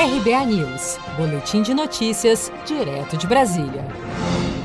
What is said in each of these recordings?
RBA News, Boletim de Notícias, direto de Brasília.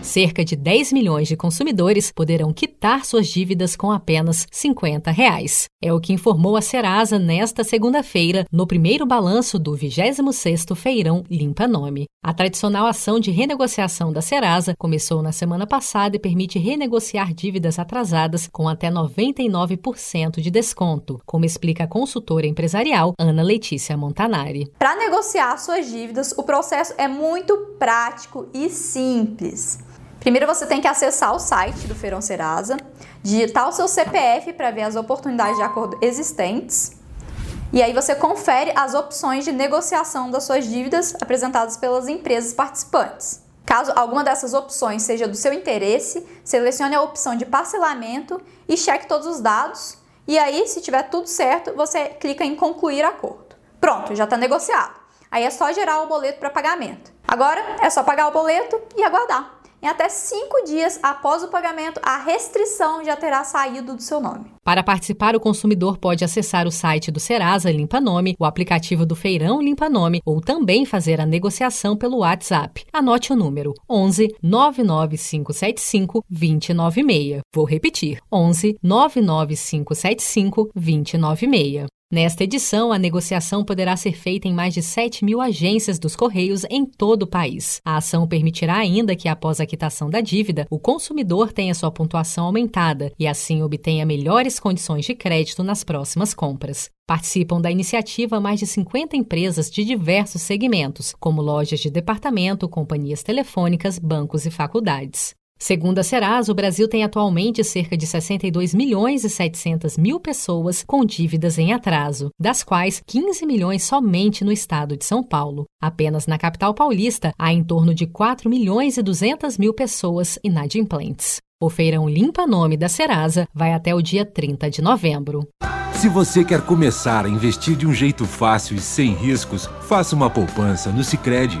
Cerca de 10 milhões de consumidores poderão quitar suas dívidas com apenas 50 reais. É o que informou a Serasa nesta segunda-feira, no primeiro balanço do 26º Feirão Limpa Nome. A tradicional ação de renegociação da Serasa começou na semana passada e permite renegociar dívidas atrasadas com até 99% de desconto, como explica a consultora empresarial Ana Letícia Montanari. Para negociar suas dívidas, o processo é muito prático e simples. Primeiro você tem que acessar o site do Feirão Serasa, digitar o seu CPF para ver as oportunidades de acordo existentes. E aí você confere as opções de negociação das suas dívidas apresentadas pelas empresas participantes. Caso alguma dessas opções seja do seu interesse, selecione a opção de parcelamento e cheque todos os dados. E aí, se tiver tudo certo, você clica em concluir acordo. Pronto, já está negociado. Aí é só gerar o boleto para pagamento. Agora é só pagar o boleto e aguardar. Em até cinco dias após o pagamento, a restrição já terá saído do seu nome. Para participar, o consumidor pode acessar o site do Serasa Limpa Nome, o aplicativo do Feirão Limpa Nome ou também fazer a negociação pelo WhatsApp. Anote o número 11 99575 296. Vou repetir: 11 99575 296. Nesta edição, a negociação poderá ser feita em mais de 7 mil agências dos Correios em todo o país. A ação permitirá ainda que, após a quitação da dívida, o consumidor tenha sua pontuação aumentada e, assim, obtenha melhores condições de crédito nas próximas compras. Participam da iniciativa mais de 50 empresas de diversos segmentos, como lojas de departamento, companhias telefônicas, bancos e faculdades. Segundo a Serasa, o Brasil tem atualmente cerca de 62 milhões e 700 mil pessoas com dívidas em atraso, das quais 15 milhões somente no estado de São Paulo. Apenas na capital paulista há em torno de 4 milhões e 200 mil pessoas inadimplentes. O feirão Limpa Nome da Serasa vai até o dia 30 de novembro. Se você quer começar a investir de um jeito fácil e sem riscos, faça uma poupança no Sicredi.